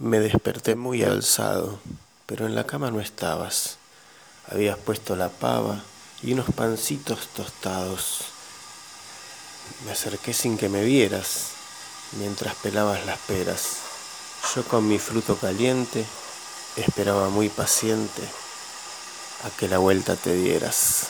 Me desperté muy alzado, pero en la cama no estabas. Habías puesto la pava y unos pancitos tostados. Me acerqué sin que me vieras mientras pelabas las peras. Yo con mi fruto caliente esperaba muy paciente a que la vuelta te dieras.